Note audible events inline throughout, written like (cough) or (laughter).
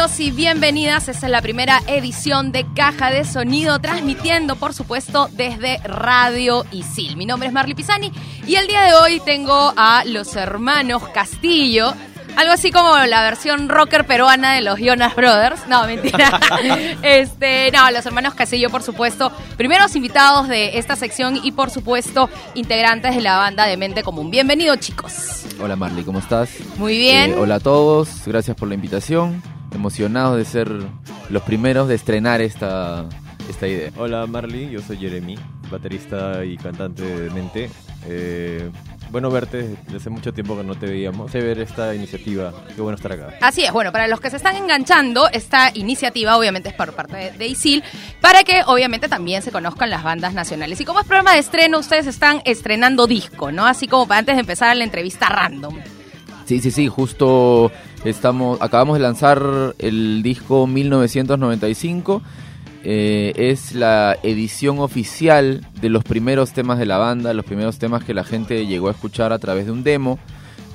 Bienvenidos y bienvenidas. Esta es la primera edición de Caja de Sonido, transmitiendo, por supuesto, desde Radio Isil. Mi nombre es Marley Pisani y el día de hoy tengo a los hermanos Castillo. Algo así como la versión rocker peruana de los Jonas Brothers. No, mentira. (laughs) este, no, los hermanos Castillo, por supuesto, primeros invitados de esta sección y, por supuesto, integrantes de la banda de Mente Común. Bienvenido, chicos. Hola Marley, ¿cómo estás? Muy bien. Eh, hola a todos, gracias por la invitación. Emocionados de ser los primeros de estrenar esta, esta idea. Hola Marley, yo soy Jeremy, baterista y cantante de Mente. Eh, bueno verte, desde hace mucho tiempo que no te veíamos. Sé ver esta iniciativa, qué bueno estar acá. Así es, bueno, para los que se están enganchando, esta iniciativa obviamente es por parte de, de ISIL, para que obviamente también se conozcan las bandas nacionales. Y como es programa de estreno, ustedes están estrenando disco, ¿no? Así como para antes de empezar la entrevista random. Sí, sí, sí, justo estamos, acabamos de lanzar el disco 1995. Eh, es la edición oficial de los primeros temas de la banda, los primeros temas que la gente llegó a escuchar a través de un demo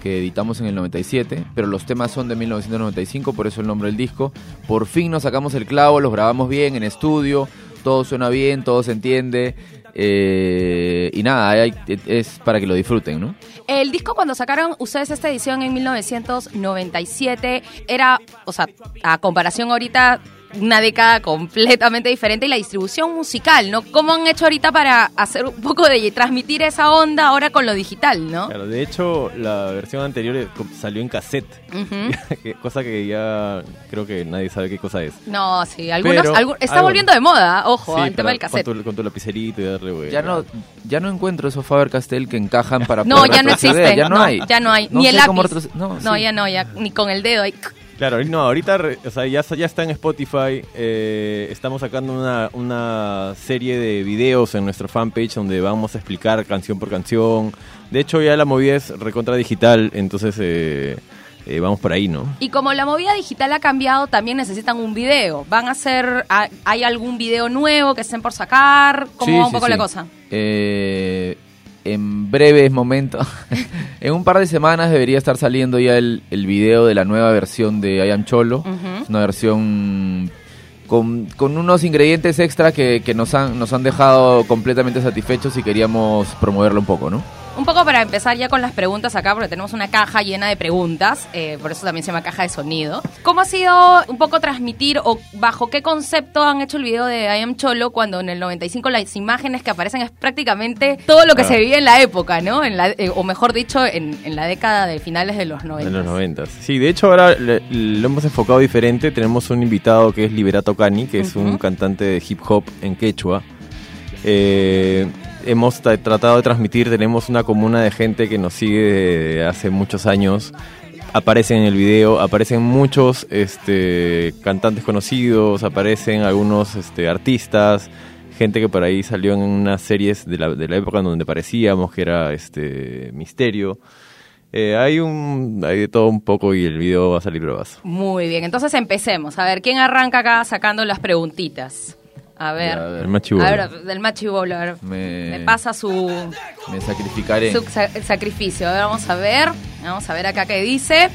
que editamos en el 97, pero los temas son de 1995, por eso el nombre del disco. Por fin nos sacamos el clavo, los grabamos bien en estudio, todo suena bien, todo se entiende. eh, y nada, hay- es para que lo disfruten, ¿no? El disco cuando sacaron ustedes esta edición en 1997 era, o sea, a comparación ahorita, una década completamente diferente y la distribución musical, ¿no? ¿Cómo han hecho ahorita para hacer un poco de transmitir esa onda ahora con lo digital, ¿no? Claro, de hecho, la versión anterior eh, salió en cassette, (laughs) cosa que ya creo que nadie sabe qué cosa es. No, sí, algunos, Pero, está algo- volviendo de moda, ojo, Sí, el tema del cassette. Con tu, con tu lapicerito y darle, güey. Ya no, ya no encuentro esos Faber-Castell que encajan para No, poder ya no existe. Ya no, hay. Ya no hay. No ni el lápiz. No, No, sí. ya no, ya ni con el dedo ahí. Claro, no, ahorita o sea, ya, está en Spotify. eh, estamos sacando una, una serie de videos en nuestra fanpage donde vamos a explicar canción por canción. De hecho, ya la movida es recontra digital, entonces eh, eh, vamos por ahí, ¿no? Y como la movida digital ha cambiado, también necesitan un video. ¿Van a hacer, hay algún video nuevo que estén por sacar? ¿Cómo Sí, va un sí, poco sí. la cosa? Eh, en breves momentos, (laughs) en un par de semanas debería estar saliendo ya el, el video de la nueva versión de I Am Cholo. Es una versión con, con unos ingredientes extra que, que nos, han, nos han dejado completamente satisfechos y queríamos promoverlo un poco, ¿no? Un poco para empezar ya con las preguntas acá, porque tenemos una caja llena de preguntas, eh, por eso también se llama caja de sonido. ¿Cómo ha sido un poco transmitir o bajo qué concepto han hecho el video de I Am Cholo cuando en el 95 las imágenes que aparecen es prácticamente todo lo que Ah. se vivía en la época, ¿no? En la, eh, o mejor dicho, en, en la década de finales de los 90. En los noventas. Sí, de hecho ahora le- lo hemos enfocado diferente. Tenemos un invitado que es Liberato Cani, que es un cantante de hip hop en quechua. Eh, hemos tra- tratado de transmitir, tenemos una comuna de gente que nos sigue desde hace muchos años. Aparecen en el video, aparecen muchos este, cantantes conocidos, aparecen algunos este, artistas, gente que por ahí salió en unas series de la, de la época en donde parecíamos que era este Misterio. Eh, hay un hay de todo un poco y el video va a salir bravazo. Muy bien, entonces empecemos. A ver, ¿quién arranca acá sacando las preguntitas? A ver. Ya, a ver. El más chibolo. A ver, del machibolo, a ver. Me- Me pasa su, Me sacrificaré. su sa- sacrificio. A ver, vamos a ver. Vamos a ver acá qué dice.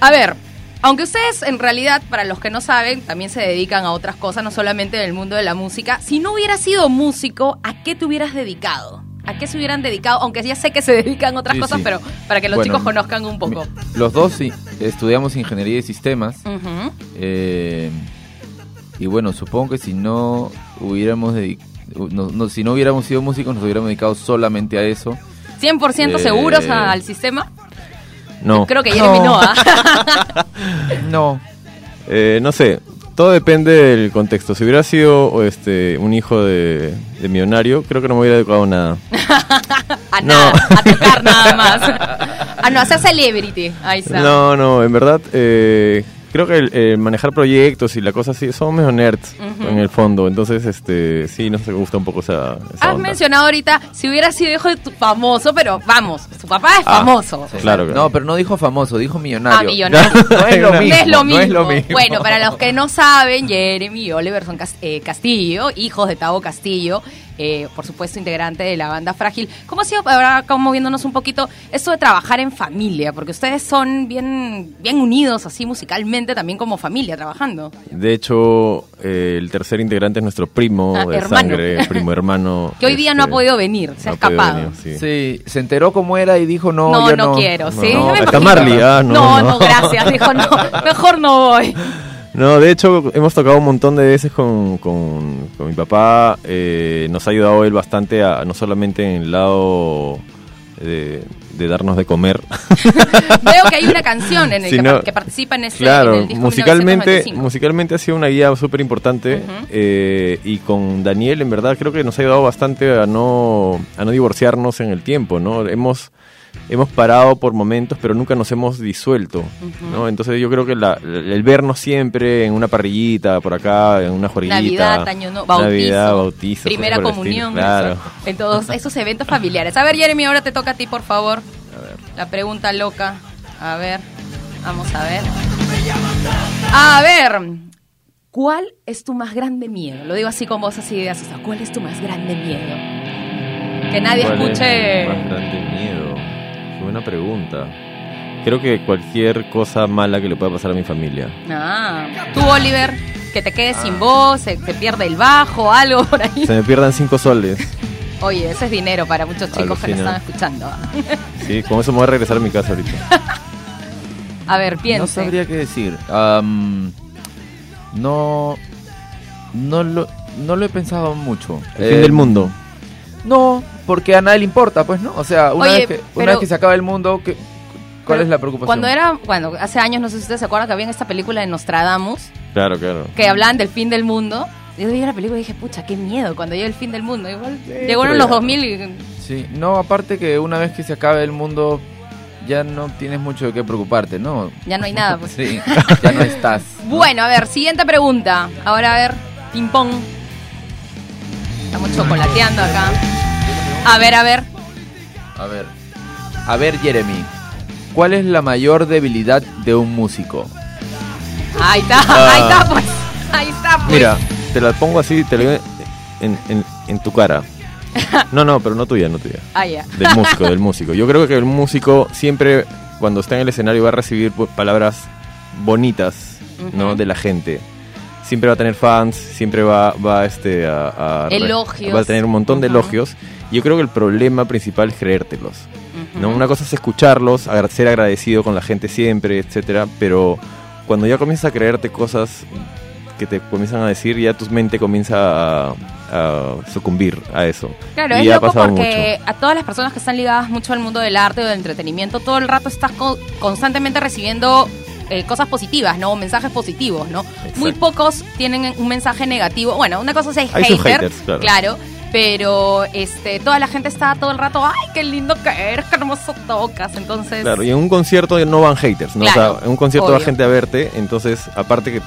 A ver, aunque ustedes en realidad, para los que no saben, también se dedican a otras cosas, no solamente en el mundo de la música. Si no hubieras sido músico, ¿a qué te hubieras dedicado? ¿A qué se hubieran dedicado? Aunque ya sé que se dedican a otras Sí, cosas, sí. pero para que los Bueno, chicos conozcan un poco. Mi- Los dos sí, estudiamos ingeniería de sistemas. Eh, y bueno, supongo que si no hubiéramos no- no- si no hubiéramos sido músicos, nos hubiéramos dedicado solamente a eso. 100% Eh, seguros a- al sistema. No. Creo que Jeremy no. No. ¿ah? (laughs) No. Eh, no sé, todo depende del contexto. Si hubiera sido este un hijo de, de millonario, creo que no me hubiera dedicado a nada. (laughs) A No. nada, a tocar nada más. A (laughs) no, a ser celebrity. Ahí está. No, no, en verdad, eh, creo que el, el manejar proyectos y la cosa así, somos medio nerds en el fondo. Entonces, este sí, nos gusta un poco esa, esa Has onda. mencionado ahorita si hubiera sido hijo de tu famoso, pero vamos, su papá es Ah, famoso. Claro, claro. No, pero no dijo famoso, dijo millonario. Ah, millonario. (laughs) No es lo (laughs) No mismo. es lo mismo. no es lo mismo. Bueno, para los que no saben, Jeremy y Oliver son eh, Castillo, hijos de Tavo Castillo, eh, por supuesto, integrante de la banda Frágil. ¿Cómo ha sido, ahora como viéndonos un poquito, esto de trabajar en familia? Porque ustedes son bien, bien unidos, así musicalmente, también como familia, trabajando. De hecho, eh, el tercer integrante es nuestro primo Ah, de hermano. sangre, primo hermano. (laughs) Que hoy día no ha este, podido venir, se ha no ha podido escapado. venir, sí. Sí, se enteró cómo era y dijo, no, No, yo no, no. quiero, No, ¿sí? no. Marley, ah, no, no, no. no, gracias. Dijo, no, mejor no voy. No, de hecho, hemos tocado un montón de veces con, con- con mi papá. eh, nos ha ayudado él bastante, a, no solamente en el lado de, de darnos de comer. (laughs) Veo que hay una canción en el que, no. par- que participa en ese en Claro, el disco musicalmente, 1995. musicalmente ha sido una guía súper importante eh, y con Daniel en verdad creo que nos ha ayudado bastante a no, a no divorciarnos en el tiempo, ¿no? Hemos, hemos parado por momentos pero nunca nos hemos disuelto, ¿no? Entonces yo creo que la- el vernos siempre en una parrillita por acá, en una juerguita. Navidad, año nuevo, bautizo, Navidad, bautizo, primera comunión, claro. eso, en todos esos eventos familiares. A ver, Jeremy, ahora te toca a ti, por favor. La pregunta loca. A ver, vamos a ver. A ver, ¿cuál es tu más grande miedo? Lo digo así con voz así de asusta. ¿Cuál es tu más grande miedo? Que nadie ¿Cuál es escuche. mi más grande miedo? Qué buena pregunta. Creo que cualquier cosa mala que le pueda pasar a mi familia. Ah, tú, Oliver, que te quedes sin voz, se te pierde el bajo, algo por ahí. Se me pierdan cinco soles. (laughs) Oye, eso es dinero para muchos chicos que nos están escuchando. (laughs) Sí, con eso me voy a regresar a mi casa ahorita. (laughs) A ver, piensa. No sabría qué decir. No, no lo, no lo he pensado mucho. El Eh, fin del mundo. No, porque a nadie le importa, pues, ¿no? O sea, una, Oye, vez, que, una pero- vez que se acaba el mundo, ¿qué- ¿cuál es la preocupación? Cuando era, bueno, hace años, no sé si ustedes se acuerdan que había en esta película de Nostradamus, Claro, claro. que hablaban del fin del mundo. Yo vi la película y dije, pucha, qué miedo cuando llega el fin del mundo. Igual llegaron los ya- 2000 y... Sí, no, aparte que una vez que se acabe el mundo, ya no tienes mucho de qué preocuparte, ¿no? Ya no hay nada, pues. Sí, (laughs) ya no estás. Bueno, a ver, siguiente pregunta. Ahora, a ver, ping pong. Estamos chocolateando acá. A ver, a ver. A ver, a ver, Jeremy, ¿cuál es la mayor debilidad de un músico? Ahí está, Ah. ahí está, pues. Ahí está, pues. Mira, te la pongo así, te la digo en, en- en tu cara. (laughs) No, no, pero no tuya, no tuya. Ah, ya. Del músico, (laughs) del músico. Yo creo que el músico siempre, cuando está en el escenario, va a recibir palabras bonitas, ¿no? De la gente. Siempre va a tener fans, siempre va, va este, a, a- Elogios. Va a tener un montón de elogios. Yo creo que el problema principal es creértelos. ¿no? Una cosa es escucharlos, ser agradecido con la gente siempre, etcétera, pero cuando ya comienzas a creerte cosas que te comienzan a decir, ya tu mente comienza a, a sucumbir a eso. Claro, Y es loco porque a todas las personas que están ligadas mucho al mundo del arte o del entretenimiento, todo el rato estás co- constantemente recibiendo eh, cosas positivas, ¿no? Mensajes positivos, ¿no? Muy pocos tienen un mensaje negativo. Bueno, una cosa es Hay hater, haters, claro. Pero este, toda la gente está todo el rato, ay, qué lindo que eres, qué hermoso tocas. Entonces, Claro, y en un concierto no van haters, ¿no? Claro, o sea, en un concierto obvio. va gente a verte, entonces, aparte que,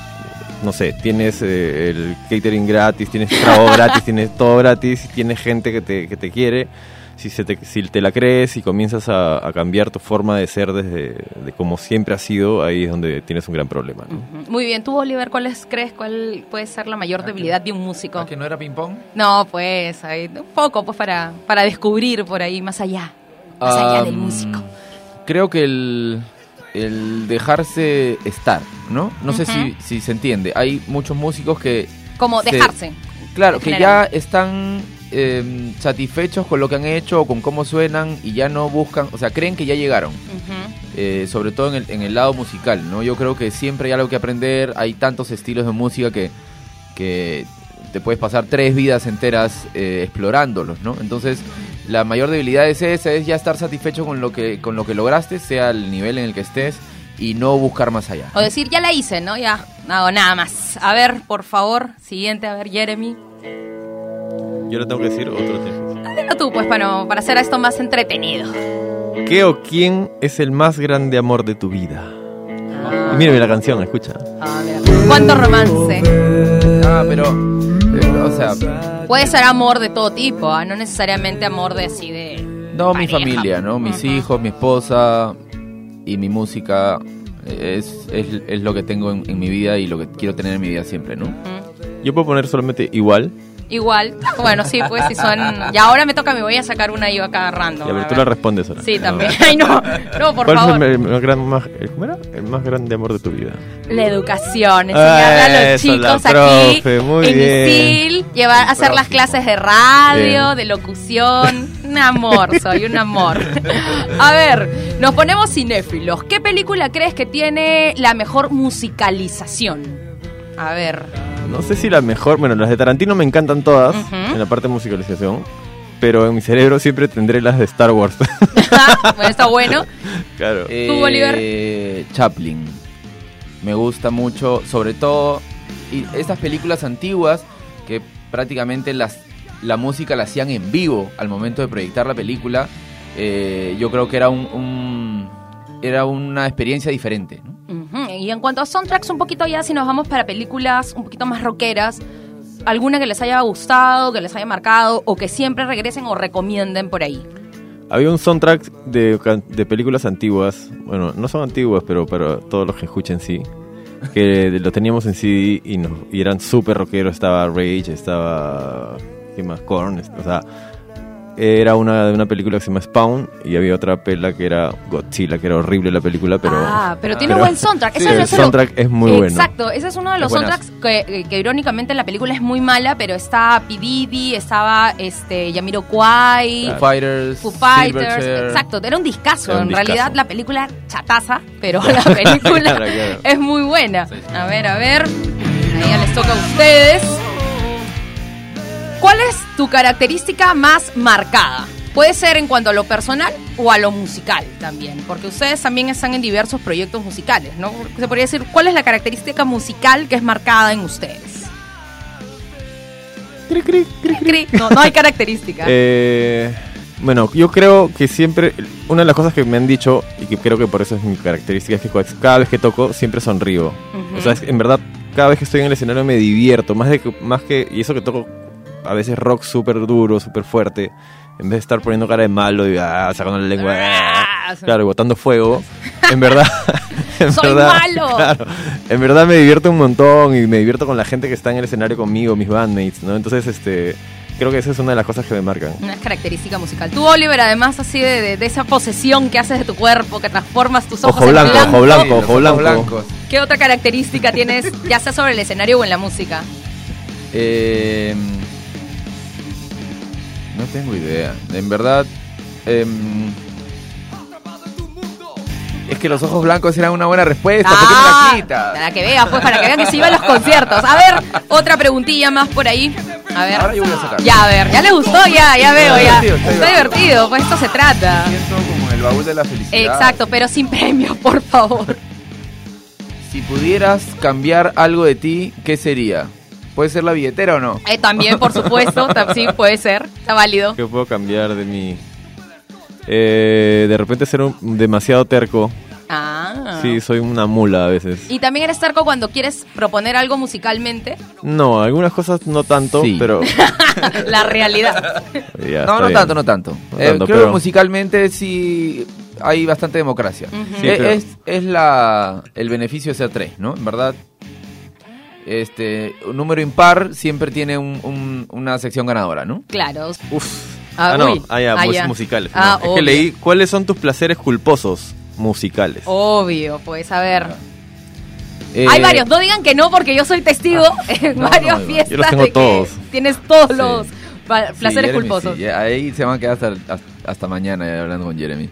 no sé, tienes eh, el catering gratis, tienes trago (laughs) gratis, tienes todo gratis, tienes gente que te, que te quiere, si, se te, si te la crees y comienzas a, a cambiar tu forma de ser desde de como siempre ha sido, ahí es donde tienes un gran problema, ¿no? Muy bien. Tú, Oliver, ¿cuál es- crees cuál puede ser la mayor debilidad de un músico? ¿Ah, que no era ping pong? No, pues, ahí, un poco, pues, para, para descubrir por ahí, más allá. Más allá del músico. Creo que el, el dejarse estar, ¿no? No sé si, si se entiende. Hay muchos músicos que... Como se- dejarse. Claro, que ya están eh, satisfechos con lo que han hecho o con cómo suenan y ya no buscan, o sea, creen que ya llegaron. Ujú. eh, sobre todo en el, en el lado musical, ¿no? Yo creo que siempre hay algo que aprender, hay tantos estilos de música que, que te puedes pasar tres vidas enteras eh, explorándolos, ¿no? Entonces, la mayor debilidad es esa, es ya estar satisfecho con lo que, con lo que lograste, sea el nivel en el que estés, y no buscar más allá. O decir, ya la hice, ¿no? Ya, no nada más. A ver, por favor, siguiente, a ver, Jeremy. Yo le tengo que decir otro tema. Dilo tú, pues, para, para hacer esto más entretenido. ¿Qué o quién es el más grande amor de tu vida? Ah, Y mírame la canción, escucha. ah, mira. ¿Cuánto romance? Ah, pero, eh, o sea, Puede ser amor de todo tipo, ¿ah? no necesariamente amor de así de... no mi pareja. familia, ¿no? Mis Ujú. hijos, mi esposa y mi música eh, es, es, es lo que tengo en, en mi vida y lo que quiero tener en mi vida siempre, ¿no? Ujú. Yo puedo poner solamente igual. Igual. Bueno, sí, pues si son. Y ahora me toca, me voy a sacar una yo acá random. Ya, pero a tú la respondes ahora. Sí, también. Ay, no. No, por ¿Cuál favor. es el, el gran más, el- ¿cómo era? el más grande amor de tu vida? La educación, enseñarle a los chicos aquí profe, muy en bien. ISIL, llevar hacer las clases de radio, Bien. de locución. Un amor, soy un amor. A ver, nos ponemos cinéfilos. ¿Qué película crees que tiene la mejor musicalización? A ver. No sé si la mejor, bueno, las de Tarantino me encantan todas en la parte de musicalización, pero en mi cerebro siempre tendré las de Star Wars. (laughs) bueno, está bueno. (laughs) claro. ¿Tú, Bolívar? Eh, Chaplin. Me gusta mucho, sobre todo y estas películas antiguas que prácticamente las la música la hacían en vivo al momento de proyectar la película. eh, yo creo que era un, un- era una experiencia diferente. ¿no? Y en cuanto a soundtracks, un poquito ya, si nos vamos para películas un poquito más rockeras, alguna que les haya gustado, que les haya marcado, o que siempre regresen o recomienden por ahí. Había un soundtrack de, de películas antiguas, bueno, no son antiguas, pero para todos los que escuchen sí, que lo teníamos en CD y, nos- y eran súper rockeros, estaba Rage, estaba... ¿Qué más? Korn, o sea... Era una de una película que se llama Spawn y había otra pela que era Godzilla, que era horrible la película, pero... ah, pero tiene pero- buen soundtrack. (laughs) Sí, el lo- soundtrack es muy bueno. Exacto, ese es uno de los soundtracks que, que irónicamente en la película es muy mala, pero está P. Diddy, estaba este, Yamiro Kwai, Foo Fighters, Foo Fighters, exacto, era un discazo. Era un en realidad la película chataza, pero (laughs) la película Claro, claro. es muy buena. A ver, a ver, ahí ya les toca a ustedes. ¿Cuál es tu característica más marcada? Puede ser en cuanto a lo personal o a lo musical también, porque ustedes también están en diversos proyectos musicales, ¿no? Se podría decir, ¿cuál es la característica musical que es marcada en ustedes? No, no hay característica. (laughs) Eh, bueno, yo creo que siempre, una de las cosas que me han dicho, y que creo que por eso es mi característica, es que cada vez que toco siempre sonrío. O sea, en verdad, cada vez que estoy en el escenario me divierto, más, de más que, y eso que toco a veces rock súper duro, súper fuerte, en vez de estar poniendo cara de malo y ah, sacando la lengua, Ah, claro, botando fuego, en verdad... (laughs) en ¡Soy verdad, malo! Claro, en verdad me divierto un montón y me divierto con la gente que está en el escenario conmigo, mis bandmates, ¿no? Entonces, este, creo que esa es una de las cosas que me marcan. Una característica musical. Tú, Oliver, además así de, de- de esa posesión que haces de tu cuerpo, que transformas tus ojos Ojo en blanco, blanco. ojo blanco. Ojo blanco. blancos. ¿Qué otra característica tienes, ya sea sobre el escenario o en la música? Eh, tengo idea. En verdad, em, es que los ojos blancos eran una buena respuesta. ¿Por qué me Ah, la quitas? Para que veas, pues, para que vean que se iban los conciertos. A ver, otra preguntilla más por ahí. A ver. Ahora yo voy a sacar. Ya, a ver, ya le gustó, ya, ya veo, ya. divertido, está Está divertido, pues esto se trata. Siento como el baúl de la felicidad. Exacto, pero sin premio, por favor. Si pudieras cambiar algo de ti, ¿qué sería? ¿Puede ser la billetera o no? Eh, también, por supuesto, sí, puede ser, está válido. ¿Qué puedo cambiar de mí? Eh, de repente ser un- demasiado terco. Ah. Sí, soy una mula a veces. Y también eres terco cuando quieres proponer algo musicalmente. No, algunas cosas no tanto, Sí. pero... (laughs) La realidad. ya, no, no tanto, no tanto. No Eh, tanto, creo pero- que musicalmente sí hay bastante democracia. Ujú. Sí, Eh, pero- es es la, el beneficio de ser tres, ¿no? En verdad, este, un número impar siempre tiene un- un- una sección ganadora, ¿no? Claro. Uf. Ah, Ah, no, uy. ah, ya, Ah, ya. musicales. Ah, no. Es que leí, ¿cuáles son tus placeres culposos musicales? Obvio, pues a ver. Eh, Hay varios, no digan que no porque yo soy testigo en (laughs) no, varias no, fiestas. yo los tengo de que todos. Tienes todos Sí. los sí, placeres Jeremy, culposos. sí, ahí se van a quedar hasta, hasta, hasta mañana eh, hablando con Jeremy.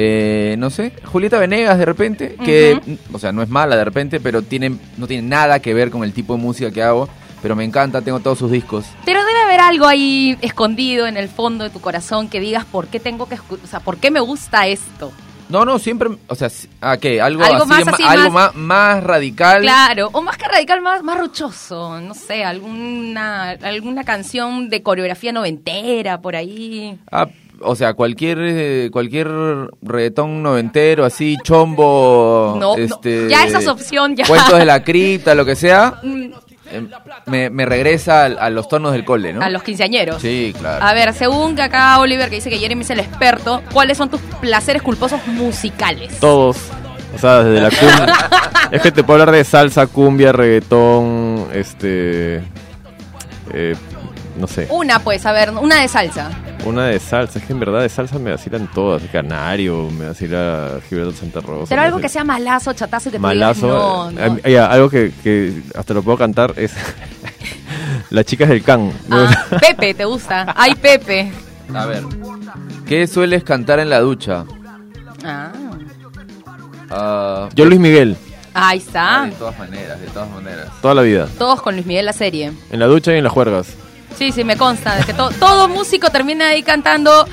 Eh, no sé, Julieta Venegas de repente, que, o sea, no es mala de repente, pero tiene, no tiene nada que ver con el tipo de música que hago, pero me encanta, tengo todos sus discos. Pero debe haber algo ahí escondido en el fondo de tu corazón que digas por qué tengo que o sea, por qué me gusta esto. No, no, siempre, o sea, ¿a qué? Algo, Algo así, más, así, algo más- más, más radical. Claro, o más que radical, más, más rochoso, no sé, alguna, alguna canción de coreografía noventera por ahí. Ah, o sea, cualquier eh, cualquier reggaetón noventero, así, chombo, No, no, este, ya esa es opción, ya. Cuentos de la (laughs) cripta, lo que sea, Mm, eh, me, me regresa a, los tonos del cole, ¿no? A los quinceañeros. Sí, claro. A ver, según que acá Oliver, que dice que Jeremy es el experto, ¿cuáles son tus placeres culposos musicales? Todos. O sea, desde la cumbia. (laughs) es que te puedo hablar de salsa, cumbia, reggaetón, este. eh, no sé. Una, pues, a ver, una de salsa. Una de salsa, es que en verdad de salsa me vacilan todas. Canario, me vacila Gilberto Santa Rosa. Pero algo que sea malazo, chatazo y que tú digas, Malazo. no, eh, no. ya, algo que, que hasta lo puedo cantar es (laughs) Las chicas del can. Ah, (laughs) Pepe, ¿te gusta? Ay, Pepe. A ver. ¿Qué sueles cantar en la ducha? Ah. Ah, Yo Luis Miguel, Ahí ah, está. de todas maneras, de todas maneras. toda la vida. Todos con Luis Miguel la serie. En la ducha y en las juergas. Sí, sí, me consta. de que to- todo músico termina ahí cantando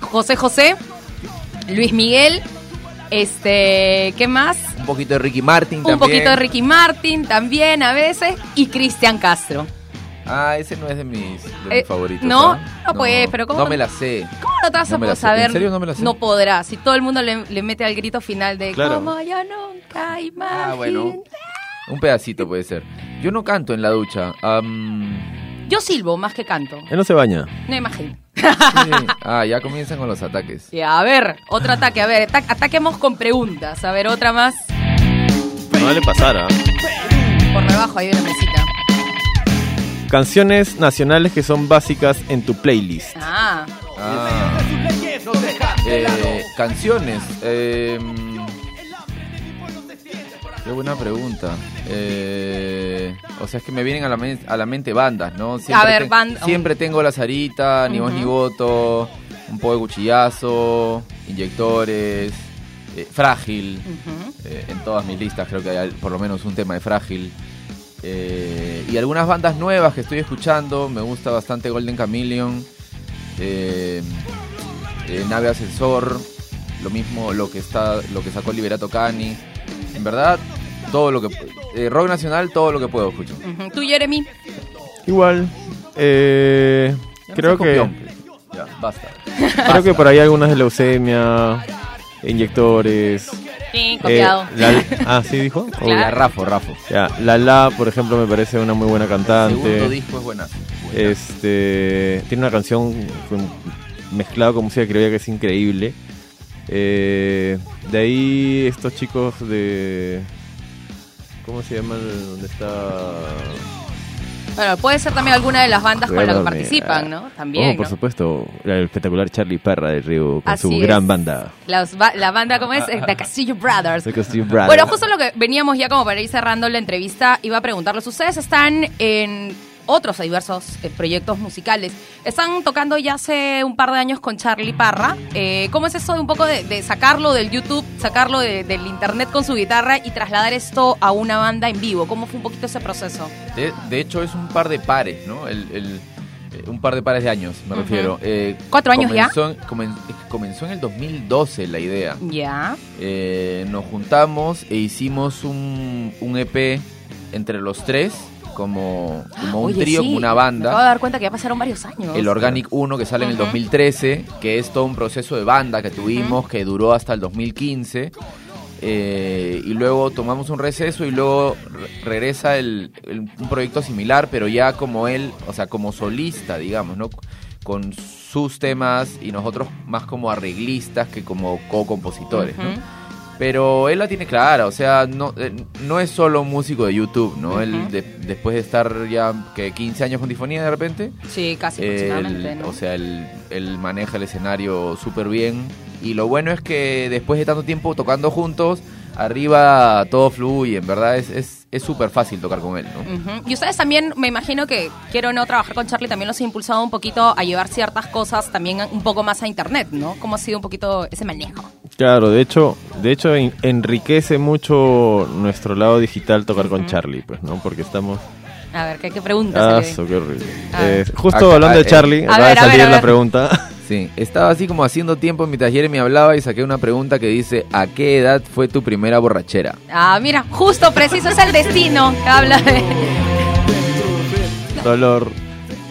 José José, Luis Miguel, este, ¿qué más? Un poquito de Ricky Martin Un también. poquito de Ricky Martin también a veces y Cristian Castro. Ah, ese no es de mis, de mis Eh, favoritos. ¿no? ¿ah? No, pues, pero ¿cómo No no? me la sé. ¿Cómo no te vas No a poder saber? ¿En serio no me la sé? No podrás. Si todo el mundo le, le mete al grito final de Claro. como yo nunca imaginé. Ah, bueno. Un pedacito puede ser. Yo no canto en la ducha. am, Yo silbo más que canto. Él no se baña. No imagino. sí. (laughs) Ah, ya comienzan con los ataques. Ya, a ver, otro ataque. A ver, ata- ataquemos con preguntas. A ver, otra más. No vale pasar, ¿ah? Por debajo ahí de la mesita. Canciones nacionales que son básicas en tu playlist. Ah, Ah. Eh, canciones. eh, qué buena pregunta. Eh, o sea, es que me vienen a la, men- a la mente bandas, ¿no? ver, te- band- siempre tengo La Sarita, Ni voz ni voto, un poco de cuchillazo, inyectores, eh, frágil. Eh, en todas mis listas creo que hay por lo menos un tema de frágil. Eh, y algunas bandas nuevas que estoy escuchando. Me gusta bastante Golden Chameleon. Nave Ascensor. Lo mismo lo que está lo que sacó Liberato Cani. En verdad, todo lo que eh, rock nacional, todo lo que puedo escucho. Tú, Jeremy. Igual, eh, no creo que copión. Ya, basta. creo que por ahí algunas de leucemia, inyectores. Sí, eh, copiado. la- ah, sí dijo. (laughs) Claro. Ya, Rafo, Rafo. Ya, La por ejemplo, me parece una muy buena El segundo cantante. disco es buena. Este tiene una canción con- mezclado con música criolla que es increíble. Eh, de ahí estos chicos de ¿cómo se llaman? ¿Dónde está? Bueno, puede ser también alguna de las bandas con las que participan, eh, ¿no? También. Oh, por ¿no? supuesto, el espectacular Charlie Perra del Río con su gran banda. Las ba- la banda, ¿cómo es? (laughs) The Castillo Brothers. The Castillo Brothers. Bueno, justo lo que veníamos ya como para ir cerrando la entrevista, iba a preguntarles, ustedes están en otros diversos eh, proyectos musicales, están tocando ya hace un par de años con Charlie Parra, Eh, ¿cómo es eso de un poco de, de sacarlo del YouTube, sacarlo de- del internet con su guitarra y trasladar esto a una banda en vivo? ¿Cómo fue un poquito ese proceso? De, de hecho, es un par de pares, ¿no? El, el- eh, un par de pares de años, me refiero. Eh, ¿Cuatro años ya? comenzó comen- que comenzó en el 2012 la idea. Ya. Eh, nos juntamos e hicimos un, un EP entre los tres, como, como un Oye, trío, sí, como una Me acabo de banda. dar cuenta que ya pasaron varios años. El Organic 1 que sale en el Ujú. 2013, que es todo un proceso de banda que tuvimos, que duró hasta el 2015. eh, y luego tomamos un receso y luego re- regresa el, el- un proyecto similar, pero ya como él, o sea, como solista, digamos, ¿no? Con sus temas y nosotros más como arreglistas que como co-compositores, ¿no? Pero él la tiene clara, o sea, no, eh, no es solo un músico de YouTube, ¿no? Él, de- después de estar ya que 15 años con Difonía de repente, Sí, casi él, ¿no? o sea, él, él maneja el escenario súper bien. Y lo bueno es que después de tanto tiempo tocando juntos, arriba todo fluye, en verdad es es es súper fácil tocar con él, ¿no? Y ustedes también, me imagino que quiero no trabajar con Charlie, también los he impulsado un poquito a llevar ciertas cosas también un poco más a internet, ¿no? ¿Cómo ha sido un poquito ese manejo? Claro, de hecho, de hecho en- enriquece mucho nuestro lado digital tocar con. Charlie, pues, ¿no? Porque estamos A ver, ¿qué, qué preguntas? Ah, so, qué horrible. Eh, justo Acá, hablando de eh, Charlie, a acaba de a ver, salir la pregunta. (laughs) Sí, estaba así como haciendo tiempo mientras Jeremy hablaba y saqué una pregunta que dice, ¿a qué edad fue tu primera borrachera? Ah, mira, justo, preciso, es el destino que habla de... Dolor.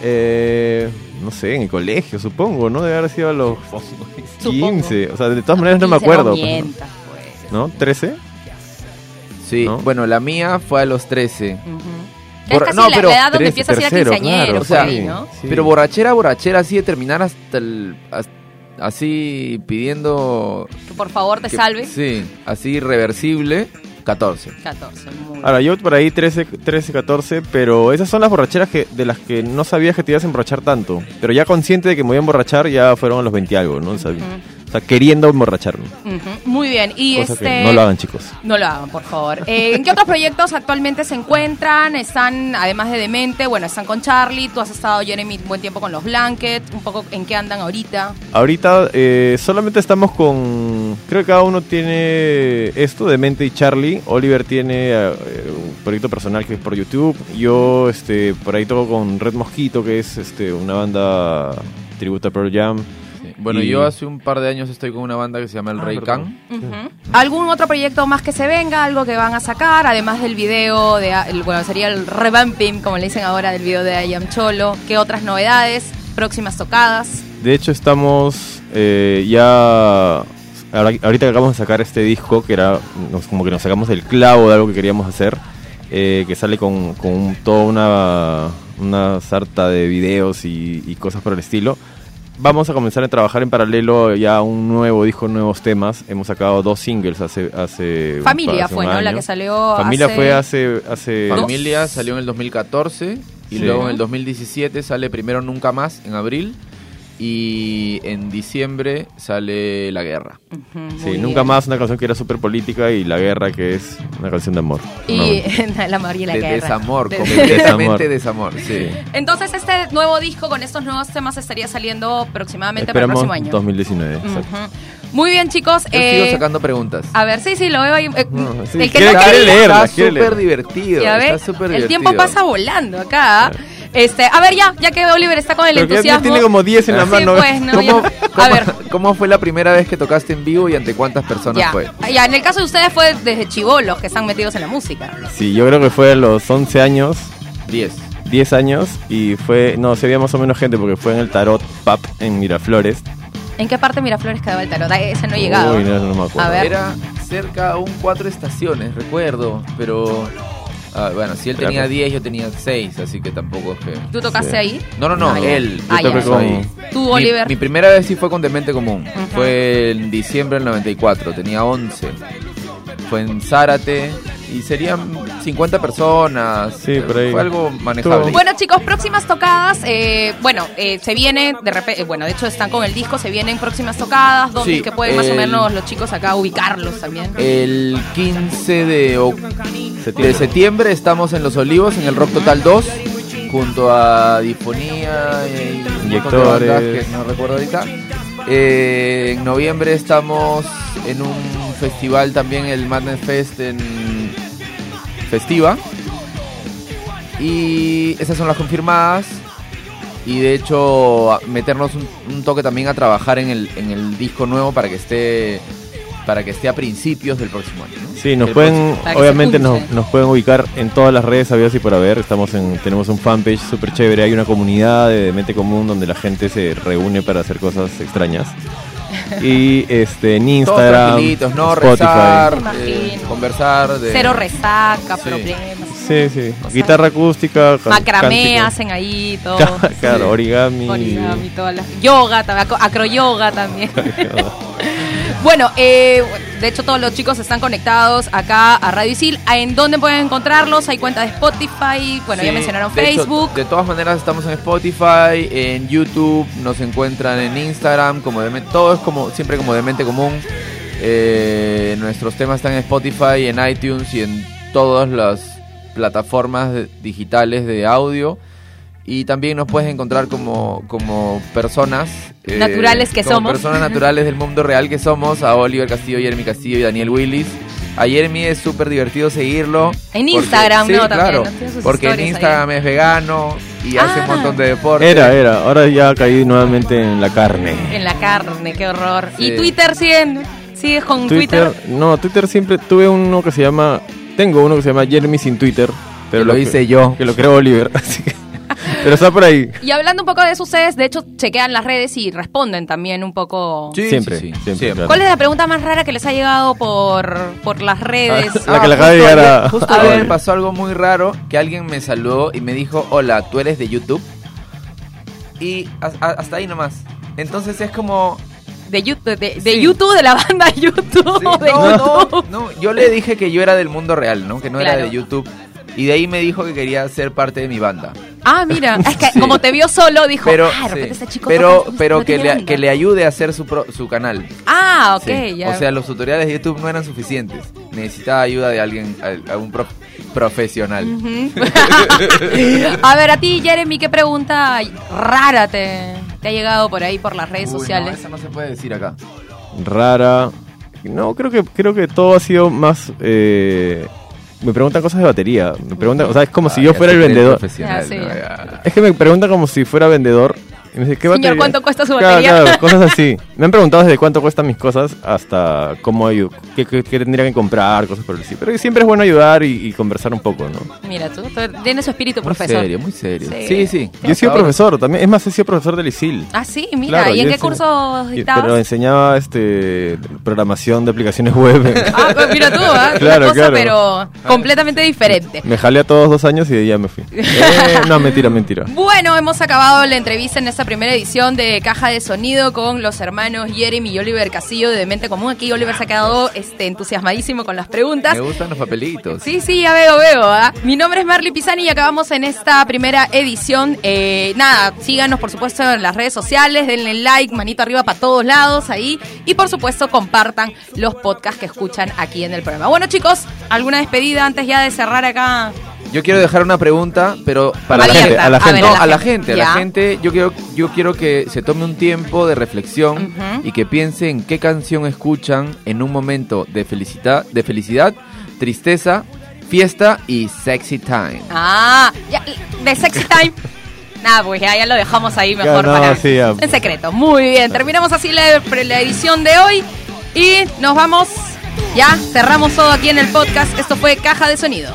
Eh, no sé, en el colegio, supongo, ¿no? Debe haber sido a los (laughs) 15. O sea, de todas maneras no me 15, acuerdo. No pues, ¿no? mientas, pues. ¿no? ¿13? Sí, ¿No? bueno, la mía fue a los 13. Ujú. Que es casi no, la, pero la edad donde trece, empieza a ser quinceañero, claro, o sea, ahí, ¿no? Sí. Pero borrachera, borrachera, así de terminar hasta el... as- Así pidiendo... Que por favor te que- salve. Sí, así irreversible. 14. 14. Muy. Ahora, yo por ahí 13, 13, 14, pero esas son las borracheras que, de las que no sabías que te ibas a emborrachar tanto. Pero ya consciente de que me voy a emborrachar, ya fueron a los 20 y algo, ¿no? O sea, queriendo emborracharme. Muy bien. Y Cosa este. no lo hagan, chicos. No lo hagan, por favor. Eh, ¿En qué otros proyectos actualmente se encuentran? Están, además de Demente, bueno, están con Charlie. Tú has estado, Jeremy, buen tiempo con los Blankets. Un poco en qué andan ahorita. Ahorita eh, solamente estamos con. Creo que cada uno tiene esto, Demente y Charlie. Oliver tiene eh, un proyecto personal que es por YouTube. Yo este, por ahí toco con Red Mosquito, que es este, una banda tributa a Pearl Jam. Bueno, Y- yo hace un par de años estoy con una banda que se llama El Ah, Rey verdad. Khan. Ujú. ¿Algún otro proyecto más que se venga? ¿Algo que van a sacar? Además del video, de, el- bueno, sería el revamping, como le dicen ahora, del video de I Am Cholo. ¿Qué otras novedades? Próximas tocadas. De hecho, estamos eh, ya. ahora- Ahorita que acabamos de sacar este disco, que era nos- como que nos sacamos del clavo de algo que queríamos hacer, eh, que sale con, con un- toda una, una sarta de videos y, y cosas por el estilo. Vamos a comenzar a trabajar en paralelo ya un nuevo disco, nuevos temas. Hemos sacado dos singles hace. hace Familia hace fue, un ¿no? La que salió Familia hace- fue hace. hace Familia salió en el 2014 y Sí. luego en el 2017 sale primero Nunca Más en abril y en diciembre sale La Guerra. Ujú, muy Sí, bien. nunca más una canción que era súper política y La Guerra, que es una canción de amor. Y No, (laughs) la María y la de Guerra. desamor, De- completamente desamor, sí. Entonces, este nuevo disco con estos nuevos temas estaría saliendo aproximadamente para el Esperamos próximo año. 2019. exacto. Ujú. Muy bien, chicos. Yo eh, sigo sacando preguntas. A ver, sí, sí, lo veo ahí. eh, No, sí, el que quiere- no quiere leer. Está súper divertido. ya está ves, súper el divertido. tiempo pasa volando acá. Este, a ver, ya, ya que Oliver está con el Pero entusiasmo. tiene como 10 en la Sí, mano. pues, no, ¿Cómo, A ver, cómo fue la primera vez que tocaste en vivo y ante cuántas personas ya. fue? Ya, en el caso de ustedes fue desde chivolos que están metidos en la música. Sí, yo creo que fue a los 11 años, 10. 10 años, y fue, no, se había más o menos gente porque fue en el Tarot Pub en Miraflores. ¿En qué parte de Miraflores quedaba el tarot? Ah, Ese no he llegado. Uy, no, no me acuerdo. A ver. Era cerca a un cuatro estaciones, recuerdo, pero... ah, bueno, si él tenía 10, yo tenía 6, así que tampoco es que... ¿Tú tocaste Sí. ahí? No, no, no, Ah, ya. él. Ah, Yo ya. toqué con- Ahí. Tú, Mi- Oliver. Mi, primera vez sí fue con Demente Común. Fue en diciembre del 94, tenía 11. Fue en Zárate y serían 50 personas. Sí, por ahí. Fue algo manejable. Bueno, chicos, próximas tocadas. eh, bueno, eh, se viene de repente. bueno, de hecho están con el disco. Se vienen próximas tocadas. Donde Sí, que pueden más o el- menos los chicos acá ubicarlos también. El 15 de, Septiembre. de septiembre estamos en Los Olivos, en el Rock Total 2, junto a Difonía y Inyectores. que no recuerdo ahorita. Eh, en noviembre estamos en un festival también, el Madness Fest en Festiva. Y esas son las confirmadas. Y de hecho, meternos un, un toque también a trabajar en el, en el disco nuevo para que esté para que esté a principios del próximo año. ¿no? Sí, nos El pueden, obviamente nos, nos pueden ubicar en todas las redes habidas y por haber. Estamos en, tenemos un fanpage súper chévere, hay una comunidad de mente común donde la gente se reúne para hacer cosas extrañas. Y (laughs) este en Todos Instagram, ¿no? Spotify. Rezar, eh, conversar. De... Cero resaca, Sí. problemas. Sí, sí. Guitarra acústica, Macramé cántica. hacen ahí todo. (laughs) Claro, Sí. origami. Origami, todas las. Yoga, también, acro- acroyoga también. (laughs) Bueno, eh, de hecho todos los chicos están conectados acá a Radio Isil. ¿En dónde pueden encontrarlos? Hay cuenta de Spotify, bueno, ya mencionaron de hecho, Facebook. de todas maneras estamos en Spotify, en YouTube, nos encuentran en Instagram, como de, todo es como siempre como de mente común. Eh, nuestros temas están en Spotify, en iTunes y en todas las plataformas digitales de audio. Y también nos puedes encontrar como, como personas eh, Naturales que como somos. personas naturales del mundo real que somos, a Oliver Castillo, Jeremy Castillo y Daniel Willis. A Jeremy es súper divertido seguirlo. En porque- Instagram, sí, ¿no? También, claro, ¿no? Tiene sus porque en ahí. Instagram es vegano y hace un Ah. montón de deporte. Era, era. Ahora ya caí nuevamente en la carne. En la carne, qué horror. Sí. ¿Y Twitter siguen? ¿Sigues con Twitter? Twitter, no, Twitter siempre tuve uno que se llama, tengo uno que se llama Jeremy sin Twitter, pero Que lo que- hice yo. que lo creó Oliver, (laughs) así que, pero está por ahí. Y hablando un poco de eso, ustedes de hecho chequean las redes y responden también un poco. Sí, Siempre, sí, sí, siempre, claro. ¿Cuál es la pregunta más rara que les ha llegado por, por las redes? (laughs) La que le acaba de justo llegar a- Justo a ayer ver. me pasó algo muy raro, que alguien me saludó y me dijo, hola, ¿tú eres de YouTube? Y a- a- hasta ahí nomás. Entonces es como, de, YouTube, de, de Sí. YouTube, de la banda (laughs) YouTube. Sí, de no, YouTube. no, no, yo le dije que yo era del mundo real, ¿no? Que no era Claro. de YouTube. Y de ahí me dijo que quería ser parte de mi banda. Ah, mira, (laughs) es que Sí. como te vio solo, dijo, Pero, ah, de repente sí, ese chico pero, toca- pero no que, le, banda". que le ayude a hacer su, pro- su canal. Ah, ok, Sí. ya. O sea, los tutoriales de YouTube no eran suficientes. Necesitaba ayuda de alguien, algún pro- profesional. (laughs) A ver, a ti, Jeremy, ¿qué pregunta rara te, te ha llegado por ahí por las redes Uy, no, sociales? eso no se puede decir acá. Rara. No, creo que creo que todo ha sido más. eh, me preguntan cosas de batería. Me preguntan, o sea, es como si Ah, yo ya fuera el vendedor. Ah. Es que me preguntan como si fuera vendedor. Y me dice, ¿qué Señor, batería? ¿cuánto cuesta su Claro, batería? Claro, cosas así. (laughs) Me han preguntado desde cuánto cuestan mis cosas hasta cómo qué, qué- qué tendría que comprar, cosas por el estilo. Pero siempre es bueno ayudar y, y conversar un poco, ¿no? Mira, tú, tienes su espíritu Muy profesor. serio, muy serio. Sí. Sí, sí. Yo he sido profesor también. Es más, he sido profesor del ISIL. Ah, sí, mira, Claro, ¿y en qué cursos dictabas? Pero enseñaba este programación de aplicaciones web. (laughs) Ah, pues mira tú, ¿ah? Claro, Una cosa, claro. pero completamente diferente. me jalé a todos dos años y de ya me fui. (laughs) Eh, no, mentira, mentira. Bueno, hemos acabado la entrevista en esta primera edición de Caja de Sonido con los hermanos Jeremy y Oliver Casillo de Demente Común. Aquí Oliver se ha quedado este, entusiasmadísimo con las preguntas. Me gustan los papelitos. Sí, sí, ya veo, veo. ¿ah? Mi nombre es Marley Pisani y acabamos en esta primera edición. Eh, nada, síganos por supuesto en las redes sociales, denle like, manito arriba para todos lados ahí y por supuesto compartan los podcasts que escuchan aquí en el programa. Bueno chicos, ¿alguna despedida antes ya de cerrar acá? Yo quiero dejar una pregunta, pero para A la gente, a la gente. No, a la gente, a la gente. Yo quiero, yo quiero que se tome un tiempo de reflexión Ujú. y que piense en qué canción escuchan en un momento de felicidad, de felicidad, tristeza, fiesta y sexy time. Ah, ya, de Sexy Time. Nada, pues ya, ya lo dejamos ahí mejor Ya, no, para sí, ya. en secreto. Muy bien, terminamos así la, la edición de hoy y nos vamos. Ya cerramos todo aquí en el podcast. Esto fue Caja de Sonido.